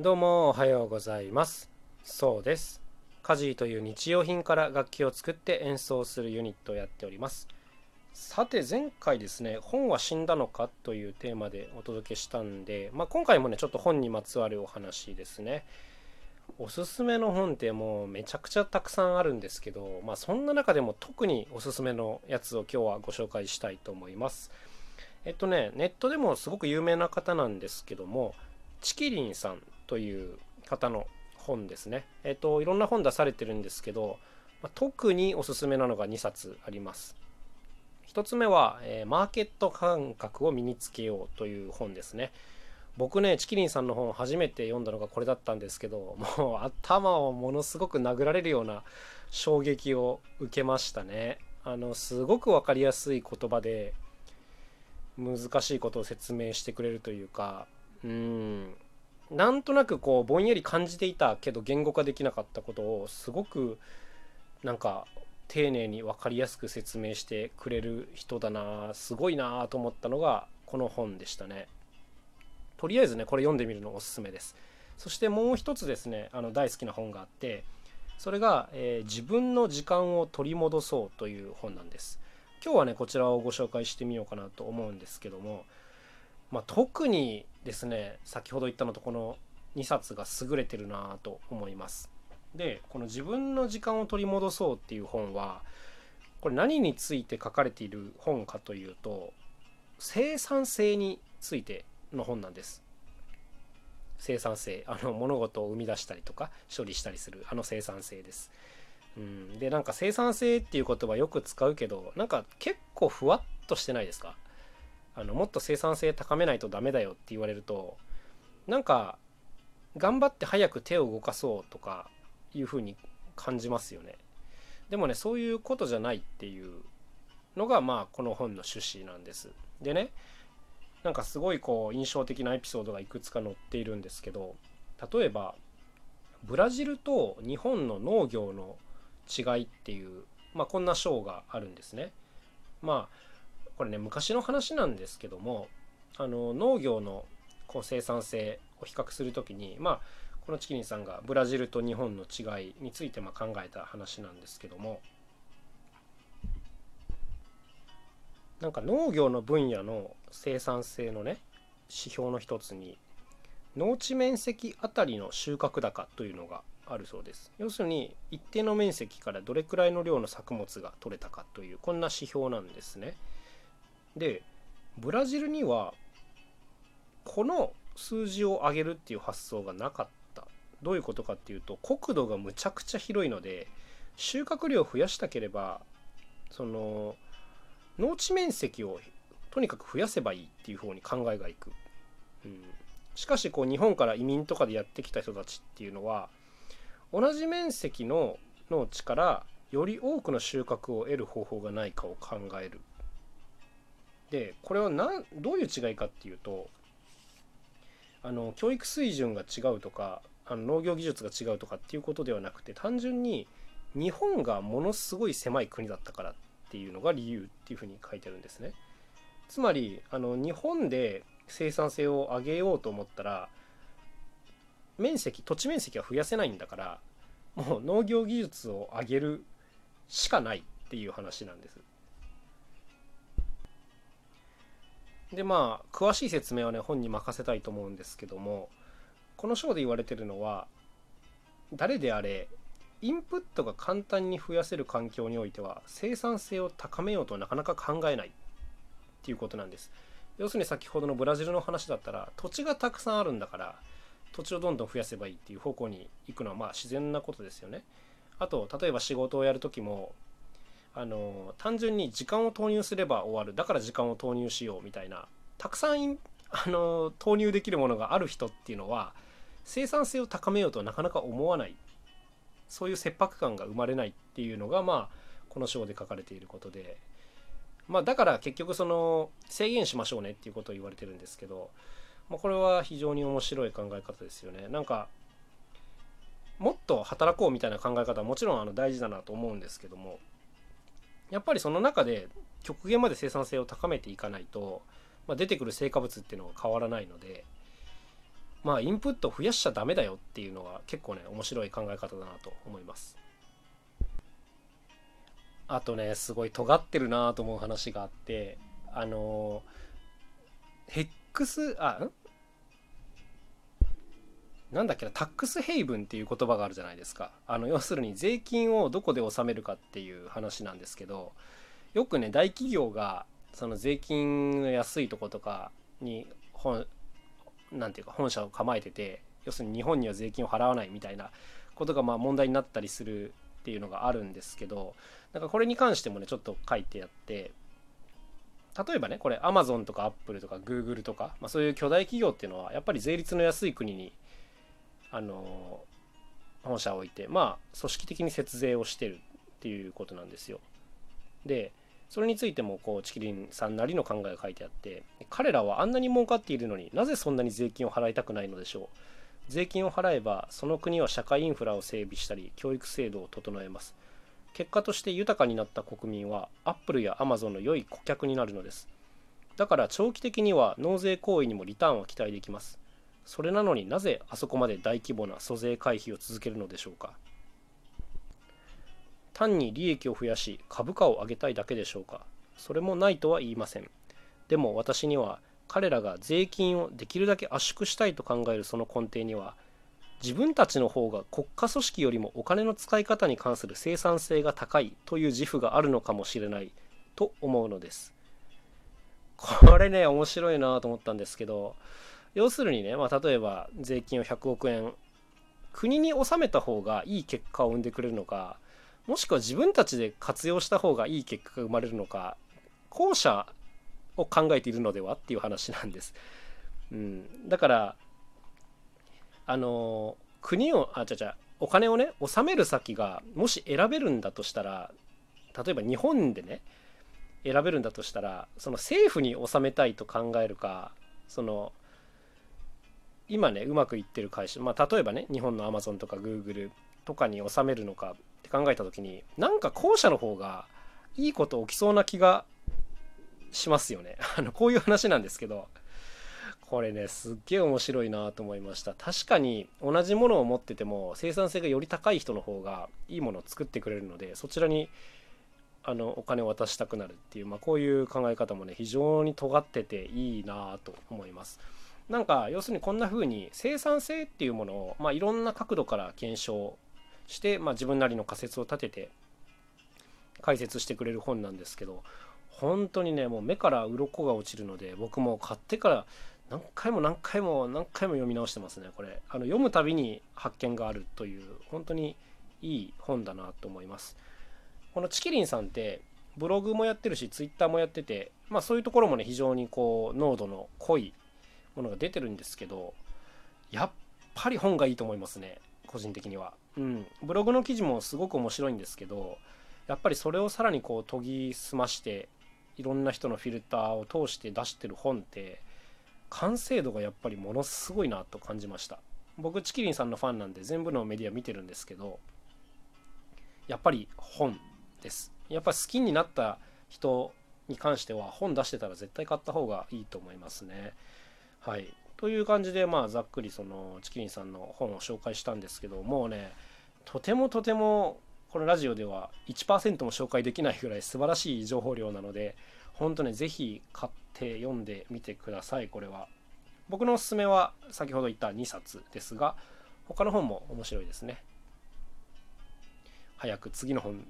どうもおはようございます。そうです。カジーという日用品から楽器を作って演奏するユニットをやっております。さて前回ですね本は死んだのかというテーマでお届けしたんで、まあ、今回もねちょっと本にまつわるお話ですね。おすすめの本ってもうめちゃくちゃたくさんあるんですけど、まあ、そんな中でも特におすすめのやつを今日はご紹介したいと思います。えっとねネットでもすごく有名な方なんですけどもチキリンさん。という方の本ですね。えっ、と、いろんな本出されてるんですけど、ま特におすすめなのが2冊あります。1つ目は、えー、マーケット感覚を身につけようという本ですね。僕ね、チキリンさんの本初めて読んだのがこれだったんですけど、もう頭をものすごく殴られるような衝撃を受けましたね。あの、すごく分かりやすい言葉で、難しいことを説明してくれるというか、うん、なんとなくこうぼんやり感じていたけど言語化できなかったことをすごくなんか丁寧に分かりやすく説明してくれる人だなすごいなと思ったのがこの本でしたね。とりあえずねこれ読んでみるのおすすめです。そしてもう一つですねあの大好きな本があってそれが、えー、自分の時間を取り戻そうという本なんです。今日はねこちらをご紹介してみようかなと思うんですけどもまあ、特にですね先ほど言ったのとこの2冊が優れてるなと思います。でこの自分の時間を取り戻そうっていう本はこれ何について書かれている本かというと生産性についての本なんです。生産性あの物事を生み出したりとか処理したりするあの生産性です。うん、でなんか生産性っていう言葉よく使うけどなんか結構ふわっとしてないですか？あのもっと生産性高めないとダメだよって言われるとなんか頑張って早く手を動かそうとかいうふうに感じますよね。でもねそういうことじゃないっていうのがまあこの本の趣旨なんです。でねなんかすごいこう印象的なエピソードがいくつか載っているんですけど例えばブラジルと日本の農業の違いっていう、まあ、こんな章があるんですね。まあこれね昔の話なんですけどもあの農業のこう生産性を比較する時にまあこのチキリンさんがブラジルと日本の違いについてま考えた話なんですけどもなんか農業の分野の生産性のね指標の一つに農地面積あたりの収穫高というのがあるそうです要するに一定の面積からどれくらいの量の作物が取れたかというこんな指標なんですね。でブラジルにはこの数字を上げるっていう発想がなかった。どういうことかっていうと国土がむちゃくちゃ広いので収穫量を増やしたければその農地面積をとにかく増やせばいいっていう方に考えがいく、うん、しかしこう日本から移民とかでやってきた人たちっていうのは同じ面積の農地からより多くの収穫を得る方法がないかを考える。でこれは何どういう違いかっていうとあの教育水準が違うとかあの農業技術が違うとかっていうことではなくて単純に日本がものすごい狭い国だったからっていうのが理由っていうふうに書いてるんですね。つまりあの日本で生産性を上げようと思ったら面積土地面積は増やせないんだからもう農業技術を上げるしかないっていう話なんです。でまあ詳しい説明はね本に任せたいと思うんですけどもこの章で言われてるのは誰であれインプットが簡単に増やせる環境においては生産性を高めようとなかなか考えない。っていうことなんです。要するに先ほどのブラジルの話だったら土地がたくさんあるんだから土地をどんどん増やせばいいっていう方向に行くのはまあ自然なことですよね。あと例えば仕事をやる時もあの単純に時間を投入すれば終わる。だから時間を投入しようみたいなたくさんあの投入できるものがある人っていうのは生産性を高めようとなかなか思わない。そういう切迫感が生まれないっていうのがまあこの章で書かれていることで。まあだから結局その制限しましょうねっていうことを言われてるんですけど、まあ、これは非常に面白い考え方ですよね。なんかもっと働こうみたいな考え方はもちろんあの大事だなと思うんですけどもやっぱりその中で極限まで生産性を高めていかないと、まあ、出てくる成果物っていうのは変わらないのでまあインプット増やしちゃダメだよっていうのは結構ね面白い考え方だなと思います。あとねすごい尖ってるなと思う話があってあのヘックスあん？なんだっけなタックスヘイブンっていう言葉があるじゃないですか。あの要するに税金をどこで納めるかっていう話なんですけどよくね大企業がその税金の安いとことかに本なんていうか本社を構えてて要するに日本には税金を払わないみたいなことがまあ問題になったりするっていうのがあるんですけどなんかこれに関してもねちょっと書いてあって例えばねこれ Amazon とか Apple とか Google とか、まあ、そういう巨大企業っていうのはやっぱり税率の安い国にあの本社を置いてまあ組織的に節税をしてるっていうことなんですよ。でそれについてもこうチキリンさんなりの考えが書いてあって彼らはあんなに儲かっているのになぜそんなに税金を払いたくないのでしょう。税金を払えばその国は社会インフラを整備したり教育制度を整えます。結果として豊かになった国民はアップルやアマゾンの良い顧客になるのです。だから長期的には納税行為にもリターンは期待できます。それなのになぜあそこまで大規模な租税回避を続けるのでしょうか？単に利益を増やし株価を上げたいだけでしょうか？それもないとは言いません。でも私には彼らが税金をできるだけ圧縮したいと考えるその根底には自分たちの方が国家組織よりもお金の使い方に関する生産性が高いという自負があるのかもしれない。と思うのです。これね面白いなと思ったんですけど要するにね、まあ、例えば税金を100億円国に納めた方がいい結果を生んでくれるのかもしくは自分たちで活用した方がいい結果が生まれるのか後者を考えているのではっていう話なんです。うん、だからあの国をあちゃちゃお金をね納める先がもし選べるんだとしたら例えば日本でね選べるんだとしたらその政府に納めたいと考えるかその今ねうまくいってる会社まあ例えばね日本のアマゾンとかグーグルとかに収めるのかって考えた時になんか後者の方がいいこと起きそうな気がしますよね あのこういう話なんですけどこれねすっげえ面白いなと思いました確かに同じものを持ってても生産性がより高い人の方がいいものを作ってくれるのでそちらにあのお金を渡したくなるっていう、まあ、こういう考え方もね非常に尖ってていいなと思います。なんか要するにこんな風に生産性っていうものを、まあ、いろんな角度から検証して、まあ、自分なりの仮説を立てて解説してくれる本なんですけど本当にねもう目から鱗が落ちるので僕も買ってから何回も何回も何回も読み直してますねこれ。あの読むたびに発見があるという本当にいい本だなと思います。このチキリンさんってブログもやってるしツイッターもやっててまあそういうところもね非常にこう濃度の濃いものが出てるんですけどやっぱり本がいいと思いますね個人的には。うん。ブログの記事もすごく面白いんですけどやっぱりそれをさらにこう研ぎ澄ましていろんな人のフィルターを通して出してる本って完成度がやっぱりものすごいなと感じました。僕チキリンさんのファンなんで全部のメディア見てるんですけどやっぱり本です。やっぱ好きになった人に関しては本出してたら絶対買った方がいいと思いますね。はい。という感じで、まあ、ざっくりそのチキリンさんの本を紹介したんですけど、もうね、とてもとてもこのラジオでは1%も紹介できないぐらい素晴らしい情報量なので、本当ね、ぜひ買って読んでみてください、これは。僕のおすすめは先ほど言った2冊ですが、他の本も面白いですね。早く次の本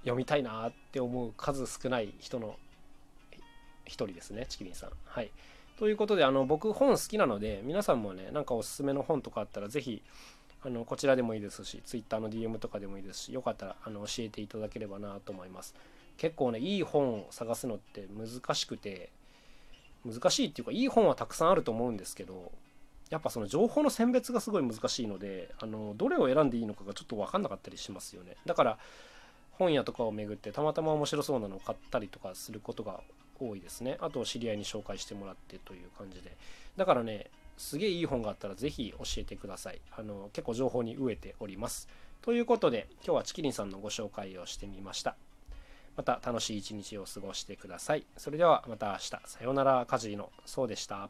読みたいなって思う数少ない人の一人ですね、チキリンさん。はい。ということで、あの、僕本好きなので、皆さんもね、なんかおすすめの本とかあったら、ぜひ、あの、こちらでもいいですし、Twitter の DM とかでもいいですし、よかったら、あの、教えていただければなと思います。結構ね、いい本を探すのって難しくて、難しいっていうか、いい本はたくさんあると思うんですけど、やっぱその情報の選別がすごい難しいので、あの、どれを選んでいいのかがちょっとわかんなかったりしますよね。だから、本屋とかを巡ってたまたま面白そうなのを買ったりとかすることが多いですね。あと知り合いに紹介してもらってという感じで。だからね、すげえいい本があったらぜひ教えてください。あの、結構情報に飢えております。ということで、今日はチキリンさんのご紹介をしてみました。また楽しい一日を過ごしてください。それではまた明日。さようなら、カジのそうでした。